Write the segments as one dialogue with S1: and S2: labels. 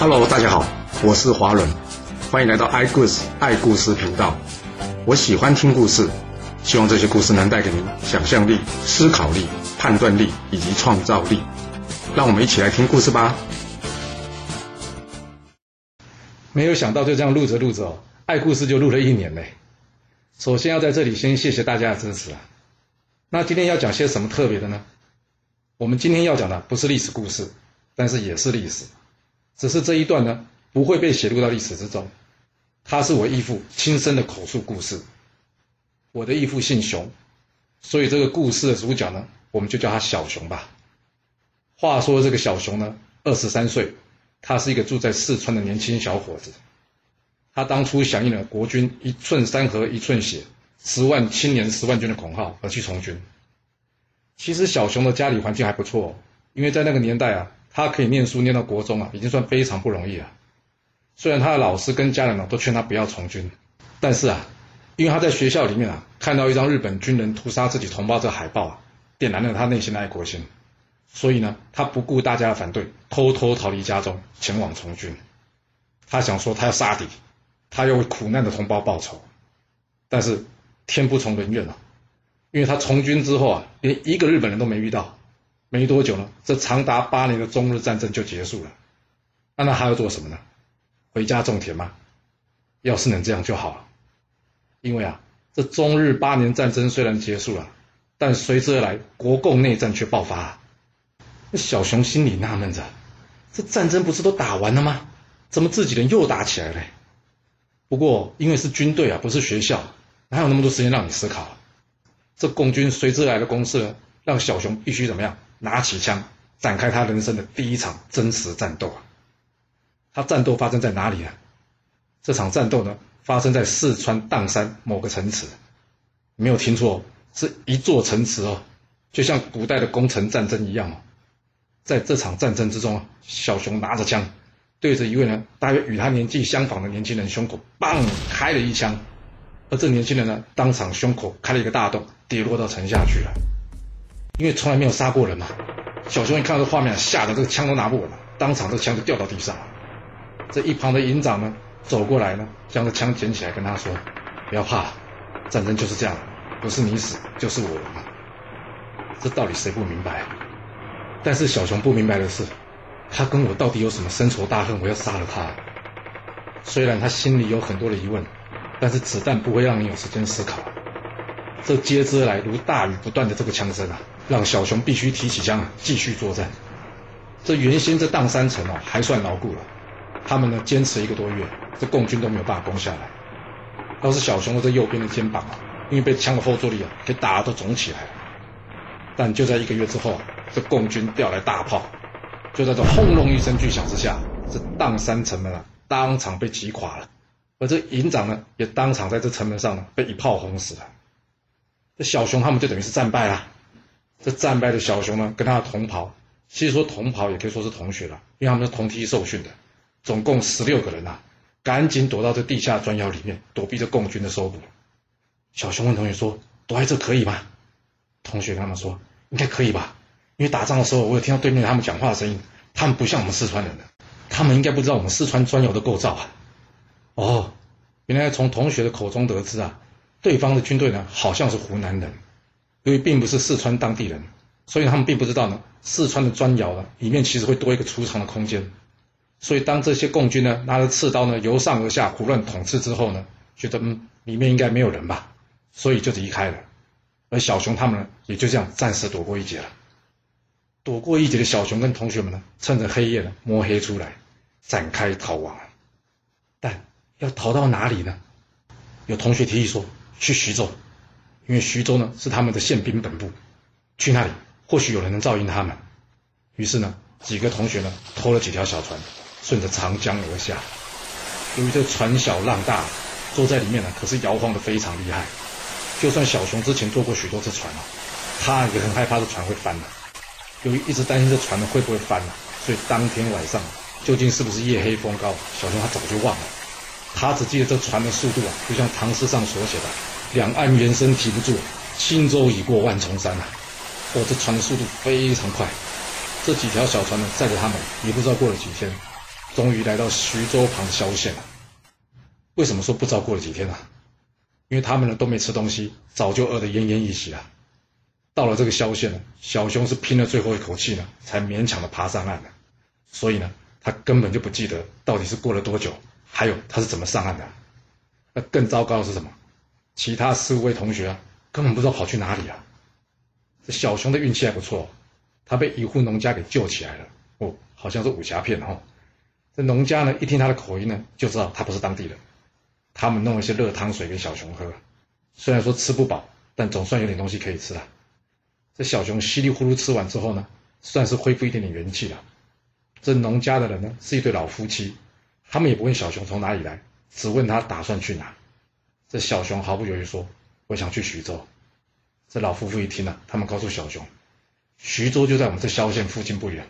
S1: Hello，大家好，我是华伦，欢迎来到爱故事爱故事频道。我喜欢听故事，希望这些故事能带给您想象力、思考力、判断力以及创造力。让我们一起来听故事吧。
S2: 没有想到就这样录着录着哦，爱故事就录了一年嘞。首先要在这里先谢谢大家的支持啊。那今天要讲些什么特别的呢？我们今天要讲的不是历史故事，但是也是历史，只是这一段呢不会被写入到历史之中。他是我义父亲身的口述故事。我的义父姓熊，所以这个故事的主角呢，我们就叫他小熊吧。话说这个小熊呢，二十三岁，他是一个住在四川的年轻小伙子。他当初响应了国军“一寸山河一寸血，十万青年十万军”的口号而去从军。其实小熊的家里环境还不错，因为在那个年代啊，他可以念书念到国中啊，已经算非常不容易了。虽然他的老师跟家人呢都劝他不要从军，但是啊，因为他在学校里面啊看到一张日本军人屠杀自己同胞这海报啊，点燃了他内心的爱国心，所以呢，他不顾大家的反对，偷偷逃离家中，前往从军。他想说他要杀敌，他要为苦难的同胞报仇，但是天不从人愿啊。因为他从军之后啊，连一个日本人都没遇到，没多久呢，这长达八年的中日战争就结束了。那他还要做什么呢？回家种田吗？要是能这样就好了。因为啊，这中日八年战争虽然结束了，但随之而来国共内战却爆发了。那小熊心里纳闷着：这战争不是都打完了吗？怎么自己人又打起来了？不过因为是军队啊，不是学校，哪有那么多时间让你思考？这共军随之来的攻势，让小熊必须怎么样？拿起枪，展开他人生的第一场真实战斗啊！他战斗发生在哪里呢？这场战斗呢，发生在四川砀山某个城池。没有听错，是一座城池哦，就像古代的攻城战争一样哦。在这场战争之中啊，小熊拿着枪，对着一位呢大约与他年纪相仿的年轻人胸口，砰开了一枪。而这年轻人呢，当场胸口开了一个大洞，跌落到城下去了。因为从来没有杀过人嘛，小熊一看到这画面，吓得这个枪都拿不稳了，当场这枪就掉到地上了。这一旁的营长呢，走过来呢，将这枪捡起来，跟他说：“不要怕，战争就是这样，不是你死就是我亡。”这道理谁不明白？但是小熊不明白的是，他跟我到底有什么深仇大恨？我要杀了他。虽然他心里有很多的疑问。但是子弹不会让你有时间思考，这接之来如大雨不断的这个枪声啊，让小熊必须提起枪继续作战。这原先这砀山城哦还算牢固了，他们呢坚持一个多月，这共军都没有办法攻下来。倒是小熊的这右边的肩膀啊，因为被枪的后坐力啊给打得都肿起来了。但就在一个月之后，这共军调来大炮，就在这轰隆一声巨响之下，这砀山城门啊当场被击垮了。而这营长呢，也当场在这城门上呢被一炮轰死了。这小熊他们就等于是战败了。这战败的小熊呢，跟他的同袍，其实说同袍也可以说是同学了，因为他们是同梯受训的，总共十六个人啊，赶紧躲到这地下砖窑里面，躲避着共军的搜捕。小熊问同学说：“躲在这可以吗？”同学跟他们说：“应该可以吧，因为打仗的时候，我有听到对面他们讲话的声音，他们不像我们四川人的，他们应该不知道我们四川砖窑的构造啊。”哦，原来从同学的口中得知啊，对方的军队呢好像是湖南人，因为并不是四川当地人，所以他们并不知道呢，四川的砖窑呢里面其实会多一个储藏的空间，所以当这些共军呢拿着刺刀呢由上而下胡乱捅刺之后呢，觉得嗯里面应该没有人吧，所以就离开了，而小熊他们呢也就这样暂时躲过一劫了。躲过一劫的小熊跟同学们呢，趁着黑夜呢摸黑出来，展开逃亡，但。要逃到哪里呢？有同学提议说去徐州，因为徐州呢是他们的宪兵本部，去那里或许有人能照应他们。于是呢，几个同学呢偷了几条小船，顺着长江而下。由于这船小浪大，坐在里面呢可是摇晃的非常厉害。就算小熊之前坐过许多次船啊，他也很害怕这船会翻了。由于一直担心这船呢会不会翻了，所以当天晚上究竟是不是夜黑风高，小熊他早就忘了。他只记得这船的速度啊，就像唐诗上所写的“两岸猿声啼不住，轻舟已过万重山”啊。哦，这船的速度非常快。这几条小船呢，载着他们，也不知道过了几天，终于来到徐州旁的萧县了。为什么说不知道过了几天呢？因为他们呢都没吃东西，早就饿得奄奄一息了。到了这个萧县呢，小熊是拼了最后一口气呢，才勉强的爬上岸的。所以呢，他根本就不记得到底是过了多久，还有他是怎么上岸的。那更糟糕的是什么？其他四五位同学啊，根本不知道跑去哪里啊。这小熊的运气还不错，他被一户农家给救起来了。哦，好像是武侠片哦。这农家呢，一听他的口音呢，就知道他不是当地人。他们弄了些热汤水给小熊喝，虽然说吃不饱，但总算有点东西可以吃了。这小熊稀里糊涂吃完之后呢，算是恢复一点点元气了。这农家的人呢，是一对老夫妻，他们也不问小熊从哪里来，只问他打算去哪。这小熊毫不犹豫说：“我想去徐州。”这老夫妇一听呢，他们告诉小熊：“徐州就在我们这萧县附近不远，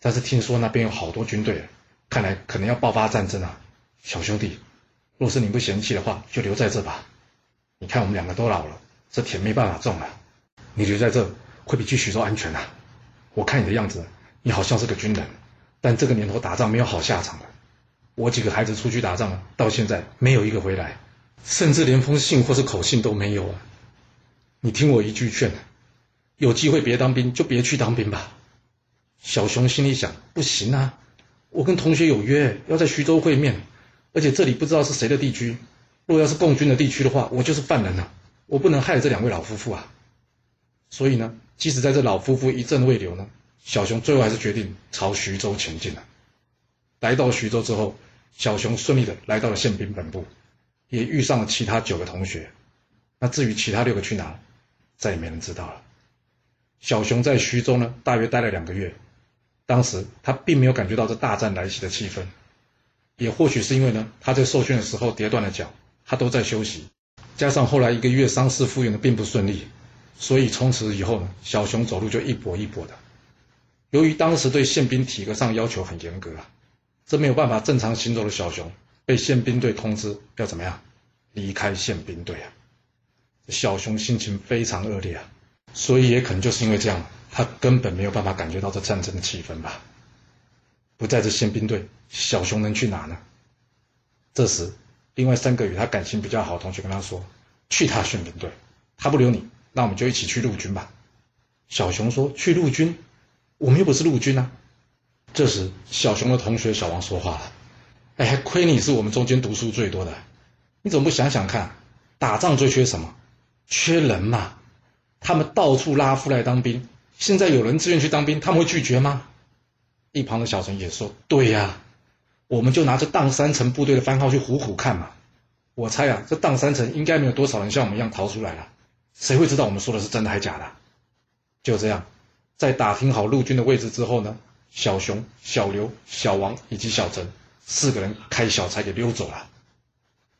S2: 但是听说那边有好多军队，看来可能要爆发战争啊。小兄弟，若是你不嫌弃的话，就留在这吧。你看我们两个都老了，这田没办法种了，你留在这。”会比去徐州安全呐！我看你的样子，你好像是个军人，但这个年头打仗没有好下场的。我几个孩子出去打仗了，到现在没有一个回来，甚至连封信或是口信都没有啊！你听我一句劝，有机会别当兵就别去当兵吧。小熊心里想：不行啊，我跟同学有约，要在徐州会面，而且这里不知道是谁的地区，若要是共军的地区的话，我就是犯人了，我不能害了这两位老夫妇啊！所以呢。即使在这老夫妇一阵未留呢，小熊最后还是决定朝徐州前进了。来到徐州之后，小熊顺利的来到了宪兵本部，也遇上了其他九个同学。那至于其他六个去哪，再也没人知道了。小熊在徐州呢，大约待了两个月。当时他并没有感觉到这大战来袭的气氛，也或许是因为呢，他在受训的时候跌断了脚，他都在休息，加上后来一个月伤势复原的并不顺利。所以从此以后呢，小熊走路就一跛一跛的。由于当时对宪兵体格上要求很严格啊，这没有办法正常行走的小熊，被宪兵队通知要怎么样离开宪兵队啊。小熊心情非常恶劣啊，所以也可能就是因为这样，他根本没有办法感觉到这战争的气氛吧。不在这宪兵队，小熊能去哪呢？这时，另外三个与他感情比较好的同学跟他说：“去他宪兵队，他不留你。”那我们就一起去陆军吧。小熊说：“去陆军？我们又不是陆军啊。”这时，小熊的同学小王说话了：“哎，亏你是我们中间读书最多的，你怎么不想想看，打仗最缺什么？缺人嘛。他们到处拉夫来当兵，现在有人自愿去当兵，他们会拒绝吗？”一旁的小陈也说：“对呀，我们就拿着荡三层部队的番号去唬唬看嘛。我猜啊，这荡三层应该没有多少人像我们一样逃出来了。”谁会知道我们说的是真的还是假的？就这样，在打听好陆军的位置之后呢，小熊、小刘、小王以及小陈四个人开小差给溜走了。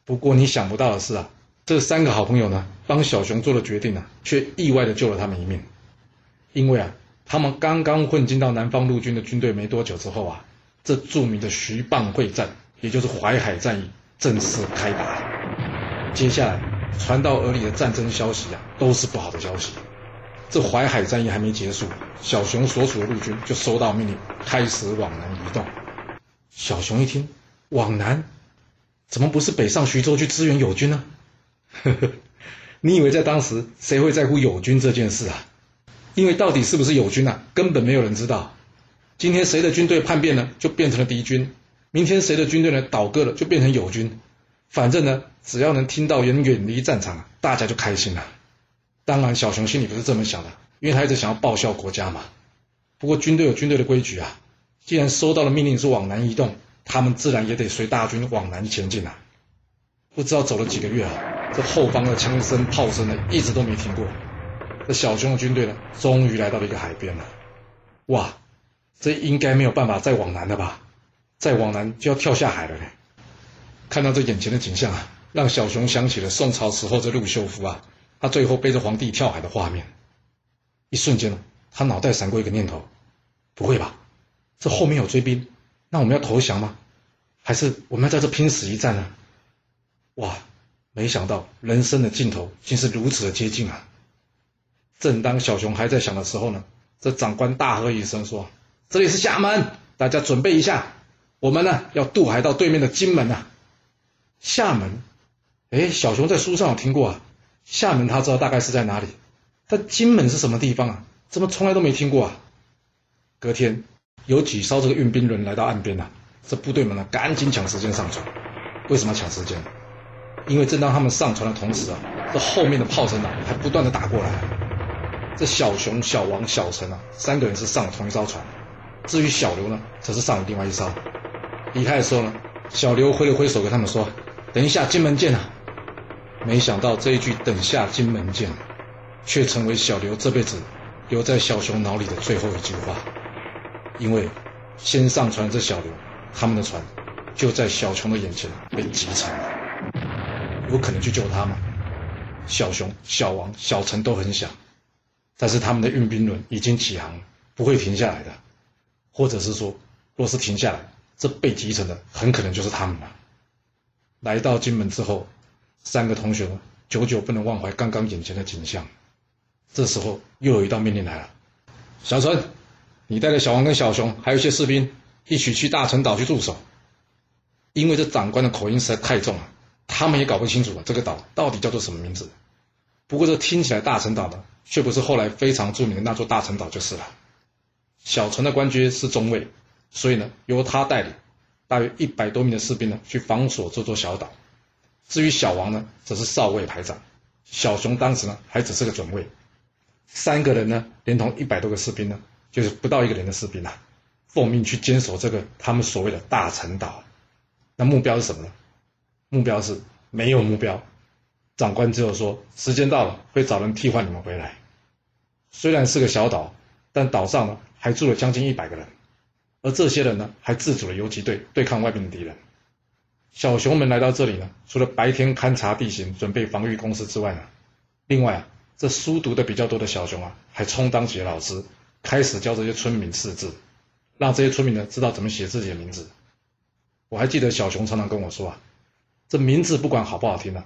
S2: 不过你想不到的是啊，这三个好朋友呢，帮小熊做了决定呢，却意外的救了他们一命。因为啊，他们刚刚混进到南方陆军的军队没多久之后啊，这著名的徐蚌会战，也就是淮海战役正式开打。接下来。传到耳里的战争消息啊，都是不好的消息。这淮海战役还没结束，小熊所属的陆军就收到命令，开始往南移动。小熊一听，往南，怎么不是北上徐州去支援友军呢？呵呵，你以为在当时谁会在乎友军这件事啊？因为到底是不是友军啊，根本没有人知道。今天谁的军队叛变了，就变成了敌军；明天谁的军队呢倒戈了，就变成友军。反正呢，只要能听到人远离战场，大家就开心了。当然，小熊心里不是这么想的，因为他一直想要报效国家嘛。不过军队有军队的规矩啊，既然收到了命令是往南移动，他们自然也得随大军往南前进啊。不知道走了几个月啊，这后方的枪声炮声呢，一直都没停过。这小熊的军队呢，终于来到了一个海边了。哇，这应该没有办法再往南了吧？再往南就要跳下海了嘞。看到这眼前的景象啊，让小熊想起了宋朝时候这陆秀夫啊，他最后背着皇帝跳海的画面。一瞬间呢，他脑袋闪过一个念头：不会吧？这后面有追兵，那我们要投降吗？还是我们要在这拼死一战呢？哇！没想到人生的尽头竟是如此的接近啊！正当小熊还在想的时候呢，这长官大喝一声说：“这里是厦门，大家准备一下。”我们呢要渡海到对面的金门啊。厦门，哎，小熊在书上有听过啊。厦门他知道大概是在哪里，但金门是什么地方啊？怎么从来都没听过啊？隔天有几艘这个运兵轮来到岸边啊，这部队们呢赶紧抢时间上船。为什么抢时间？因为正当他们上船的同时啊，这后面的炮声啊还不断的打过来。这小熊、小王、小陈啊，三个人是上了同一艘船。至于小刘呢，则是上了另外一艘。离开的时候呢，小刘挥了挥手跟他们说：“等一下，金门见啊！”没想到这一句“等下金门见”，却成为小刘这辈子留在小熊脑里的最后一句话。因为先上船这小刘，他们的船就在小熊的眼前被击沉了。有可能去救他吗？小熊、小王、小陈都很想，但是他们的运兵轮已经起航，不会停下来的。或者是说，若是停下来，这被击沉的很可能就是他们了。来到金门之后，三个同学久久不能忘怀刚刚眼前的景象。这时候又有一道命令来了：小陈，你带着小王跟小熊，还有一些士兵，一起去大陈岛去驻守。因为这长官的口音实在太重了。他们也搞不清楚这个岛到底叫做什么名字。不过这听起来大陈岛呢，却不是后来非常著名的那座大陈岛就是了。小陈的官爵是中尉，所以呢由他带领大约一百多名的士兵呢去防守这座小岛。至于小王呢，则是少尉排长，小熊当时呢还只是个准尉。三个人呢，连同一百多个士兵呢，就是不到一个人的士兵啊，奉命去坚守这个他们所谓的大陈岛。那目标是什么呢？目标是没有目标，长官只有说时间到了会找人替换你们回来。虽然是个小岛，但岛上呢还住了将近一百个人，而这些人呢还自主了游击队对抗外面的敌人。小熊们来到这里呢，除了白天勘察地形、准备防御工事之外呢，另外啊这书读的比较多的小熊啊还充当起了老师，开始教这些村民识字，让这些村民呢知道怎么写自己的名字。我还记得小熊常常跟我说啊。这名字不管好不好听呢，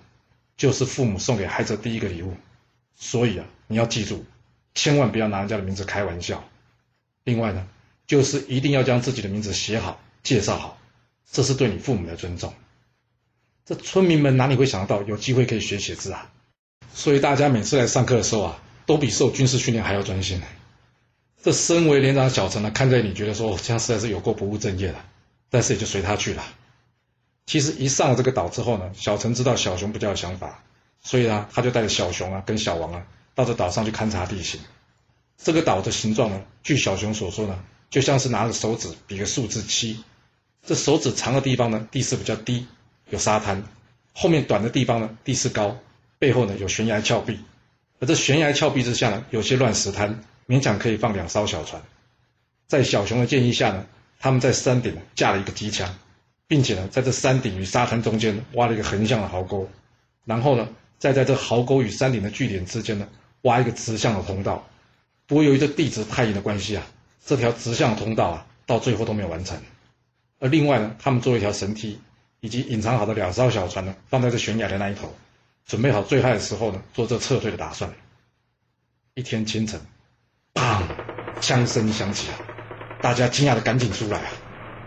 S2: 就是父母送给孩子第一个礼物，所以啊，你要记住，千万不要拿人家的名字开玩笑。另外呢，就是一定要将自己的名字写好、介绍好，这是对你父母的尊重。这村民们哪里会想到有机会可以学写字啊？所以大家每次来上课的时候啊，都比受军事训练还要专心。这身为连长小陈呢，看在你觉得说这样实在是有过不务正业的，但是也就随他去了。其实一上了这个岛之后呢，小陈知道小熊比较有想法，所以呢，他就带着小熊啊跟小王啊到这岛上去勘察地形。这个岛的形状呢，据小熊所说呢，就像是拿着手指比个数字七。这手指长的地方呢，地势比较低，有沙滩；后面短的地方呢，地势高，背后呢有悬崖峭壁。而这悬崖峭壁之下呢，有些乱石滩，勉强可以放两艘小船。在小熊的建议下呢，他们在山顶架了一个机枪。并且呢，在这山顶与沙滩中间挖了一个横向的壕沟，然后呢，再在这壕沟与山顶的据点之间呢，挖一个直向的通道。不过由于这地质太硬的关系啊，这条直向通道啊，到最后都没有完成。而另外呢，他们做一条绳梯，以及隐藏好的两艘小船呢，放在这悬崖的那一头，准备好最坏的时候呢，做这撤退的打算。一天清晨，砰，枪声响起啊，大家惊讶的赶紧出来啊，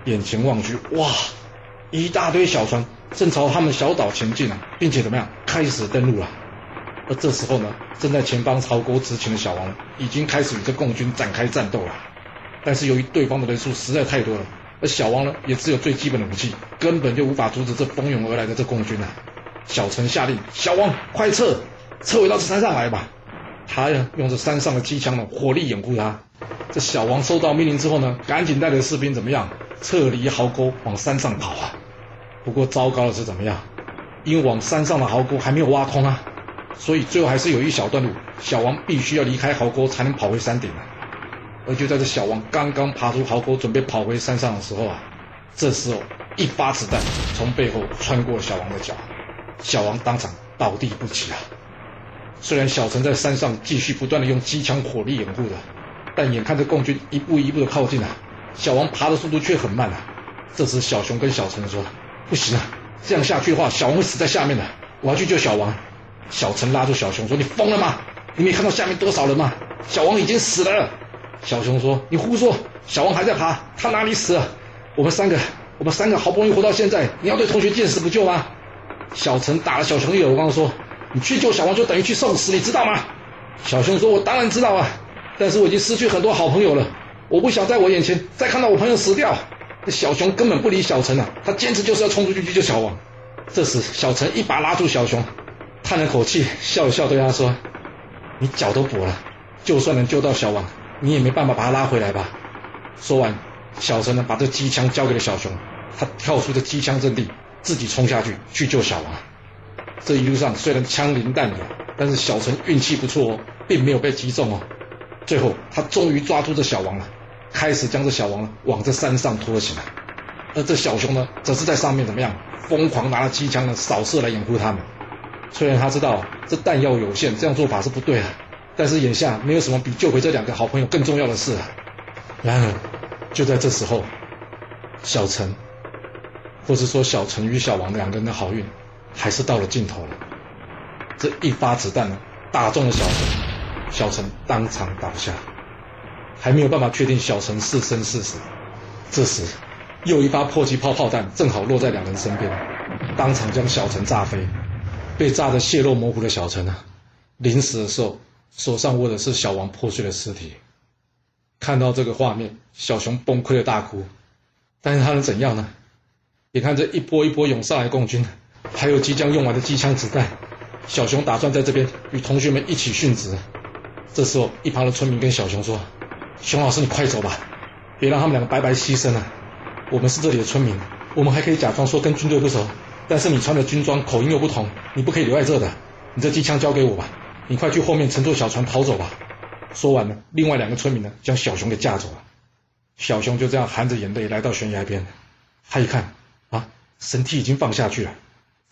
S2: 眼前望去，哇！一大堆小船正朝他们小岛前进啊，并且怎么样开始登陆了。而这时候呢，正在前方壕沟执勤的小王已经开始与这共军展开战斗了。但是由于对方的人数实在太多了，而小王呢也只有最基本的武器，根本就无法阻止这蜂拥而来的这共军啊。小陈下令：小王快撤，撤回到山上来吧。他呀用这山上的机枪呢火力掩护他。这小王收到命令之后呢，赶紧带着士兵怎么样撤离壕沟，往山上跑啊。不过糟糕的是怎么样？因为往山上的壕沟还没有挖空啊，所以最后还是有一小段路，小王必须要离开壕沟才能跑回山顶啊。而就在这小王刚刚爬出壕沟，准备跑回山上的时候啊，这时候一发子弹从背后穿过小王的脚，小王当场倒地不起啊。虽然小陈在山上继续不断的用机枪火力掩护着，但眼看着共军一步一步的靠近啊，小王爬的速度却很慢啊。这时小熊跟小陈说。不行啊！这样下去的话，小王会死在下面的。我要去救小王。小陈拉住小熊说：“你疯了吗？你没看到下面多少人吗？小王已经死了。”小熊说：“你胡说！小王还在爬，他哪里死了？我们三个我们三个好不容易活到现在，你要对同学见死不救吗？小陈打了小熊一耳光，说：“你去救小王就等于去送死，你知道吗？”小熊说：“我当然知道啊，但是我已经失去很多好朋友了，我不想在我眼前再看到我朋友死掉。”小熊根本不理小陈啊，他坚持就是要冲出去去救小王。这时，小陈一把拉住小熊，叹了口气，笑了笑，对他说：“你脚都跛了，就算能救到小王，你也没办法把他拉回来吧？”说完，小陈呢把这机枪交给了小熊，他跳出这机枪阵地，自己冲下去去救小王。这一路上虽然枪林弹雨，但是小陈运气不错哦，并没有被击中哦。最后，他终于抓住这小王了，开始将这小王往这山上拖起来。而这小熊呢，则是在上面怎么样，疯狂拿着机枪呢扫射来掩护他们。虽然他知道这弹药有限，这样做法是不对的，但是眼下没有什么比救回这两个好朋友更重要的事了。然而，就在这时候，小陈，或是说小陈与小王两个人的好运，还是到了尽头了。这一发子弹，打中了小陈，小陈当场倒下，还没有办法确定小陈是生是死。这时，又一发迫击炮炮弹正好落在两人身边，当场将小陈炸飞。被炸得血肉模糊的小陈啊，临死的时候手上握的是小王破碎的尸体。看到这个画面，小熊崩溃的大哭。但是他能怎样呢？眼看这一波一波涌上来共军，还有即将用完的机枪子弹，小熊打算在这边与同学们一起殉职。这时候，一旁的村民跟小熊说：“熊老师，你快走吧，别让他们两个白白牺牲了。”我们是这里的村民，我们还可以假装说跟军队不熟，但是你穿的军装，口音又不同，你不可以留在这的。你这机枪交给我吧，你快去后面乘坐小船逃走吧。说完了，另外两个村民呢，将小熊给架走了。小熊就这样含着眼泪来到悬崖边，他一看啊，绳梯已经放下去了，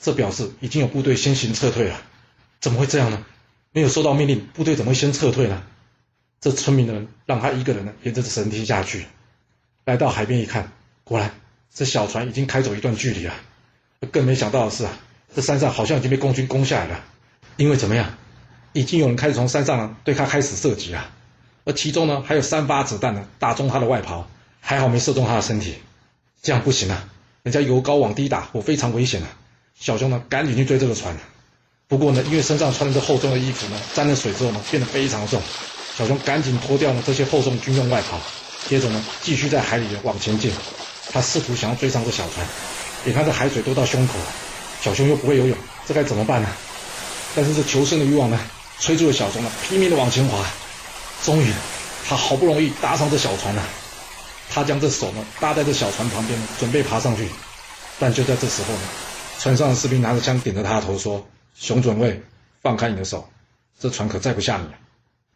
S2: 这表示已经有部队先行撤退了。怎么会这样呢？没有收到命令，部队怎么会先撤退呢？这村民的人让他一个人呢，沿着这绳梯下去，来到海边一看。果然，这小船已经开走一段距离了。更没想到的是啊，这山上好像已经被共军攻下来了。因为怎么样，已经有人开始从山上对他开始射击了。而其中呢，还有三发子弹呢打中他的外袍，还好没射中他的身体。这样不行啊，人家由高往低打，我非常危险啊。小熊呢，赶紧去追这个船。不过呢，因为身上穿的这厚重的衣服呢，沾了水之后呢，变得非常重。小熊赶紧脱掉了这些厚重军用外袍，接着呢，继续在海里往前进。他试图想要追上这小船，眼看这海水都到胸口了，小熊又不会游泳，这该怎么办呢？但是这求生的欲望呢，催住了小熊呢，拼命的往前滑。终于，他好不容易搭上这小船了。他将这手呢搭在这小船旁边，准备爬上去。但就在这时候呢，船上的士兵拿着枪顶着他的头说：“熊准尉，放开你的手，这船可载不下你。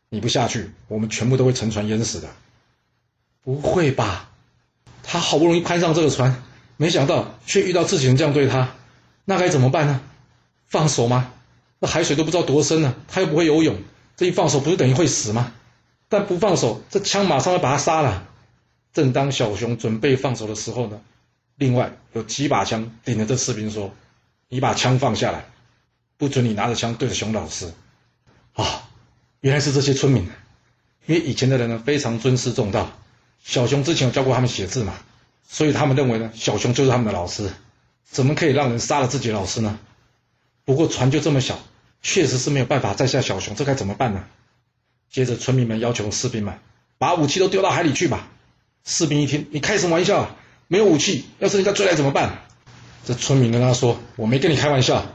S2: 你不下去，我们全部都会沉船淹死的。”不会吧？他好不容易攀上这个船，没想到却遇到自己人这样对他，那该怎么办呢？放手吗？那海水都不知道多深了，他又不会游泳，这一放手不是等于会死吗？但不放手，这枪马上要把他杀了。正当小熊准备放手的时候呢，另外有几把枪顶着这士兵说：“你把枪放下来，不准你拿着枪对着熊老师。”啊，原来是这些村民，因为以前的人呢非常尊师重道。小熊之前有教过他们写字嘛，所以他们认为呢，小熊就是他们的老师，怎么可以让人杀了自己的老师呢？不过船就这么小，确实是没有办法载下小熊，这该怎么办呢？接着村民们要求士兵们把武器都丢到海里去吧。士兵一听，你开什么玩笑？啊？没有武器，要是人家追来怎么办？这村民跟他说：“我没跟你开玩笑，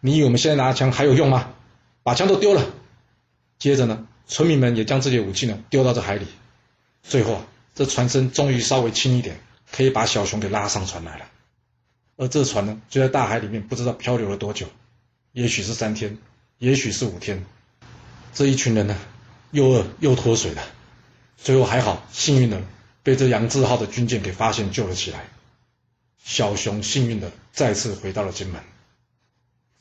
S2: 你以为我们现在拿枪还有用吗？把枪都丢了。”接着呢，村民们也将自己的武器呢丢到这海里，最后。这船身终于稍微轻一点，可以把小熊给拉上船来了。而这船呢，就在大海里面，不知道漂流了多久，也许是三天，也许是五天。这一群人呢，又饿又脱水了，最后还好，幸运的被这杨志浩的军舰给发现救了起来。小熊幸运的再次回到了金门。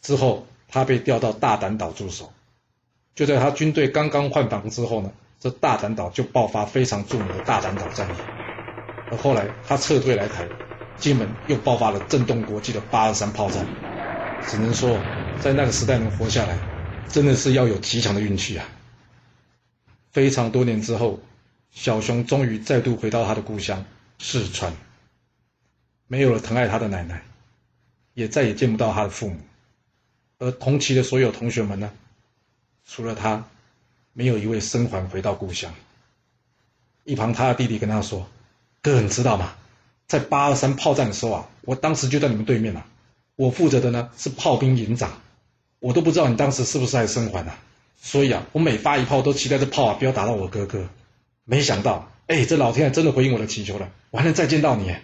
S2: 之后，他被调到大胆岛驻守。就在他军队刚刚换防之后呢。这大胆岛就爆发非常著名的大胆岛战役，而后来他撤退来台，金门又爆发了震动国际的八二三炮战。只能说，在那个时代能活下来，真的是要有极强的运气啊！非常多年之后，小熊终于再度回到他的故乡四川。没有了疼爱他的奶奶，也再也见不到他的父母。而同期的所有同学们呢，除了他，没有一位生还回到故乡。一旁他的弟弟跟他说：“哥，你知道吗？在八二三炮战的时候啊，我当时就在你们对面了。我负责的呢是炮兵营长，我都不知道你当时是不是还生还啊。所以啊，我每发一炮都期待这炮啊不要打到我哥哥。没想到，哎，这老天爷真的回应我的祈求了，我还能再见到你。”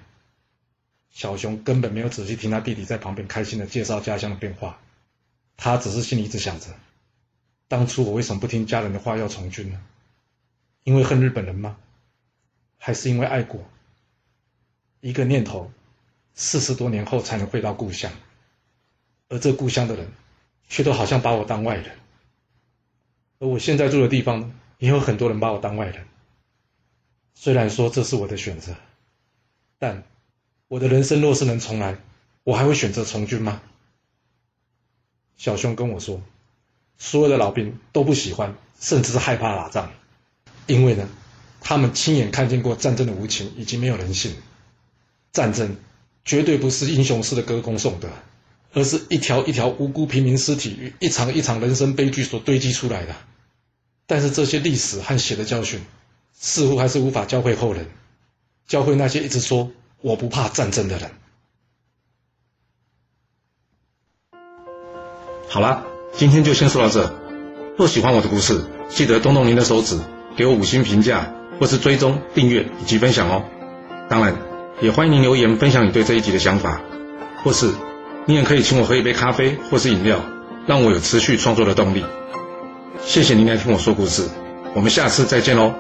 S2: 小熊根本没有仔细听他弟弟在旁边开心的介绍家乡的变化，他只是心里一直想着：当初我为什么不听家人的话要从军呢？因为恨日本人吗？还是因为爱国？一个念头，四十多年后才能回到故乡，而这故乡的人，却都好像把我当外人。而我现在住的地方，也有很多人把我当外人。虽然说这是我的选择，但……我的人生若是能重来，我还会选择从军吗？小熊跟我说，所有的老兵都不喜欢，甚至是害怕打仗，因为呢，他们亲眼看见过战争的无情以及没有人性。战争绝对不是英雄式的歌功颂德，而是一条一条无辜平民尸体与一场一场人生悲剧所堆积出来的。但是这些历史和血的教训，似乎还是无法教会后人，教会那些一直说。我不怕战争的人。
S1: 好了，今天就先说到这。若喜欢我的故事，记得动动您的手指，给我五星评价，或是追踪、订阅以及分享哦。当然，也欢迎您留言分享你对这一集的想法，或是你也可以请我喝一杯咖啡或是饮料，让我有持续创作的动力。谢谢您来听我说故事，我们下次再见喽。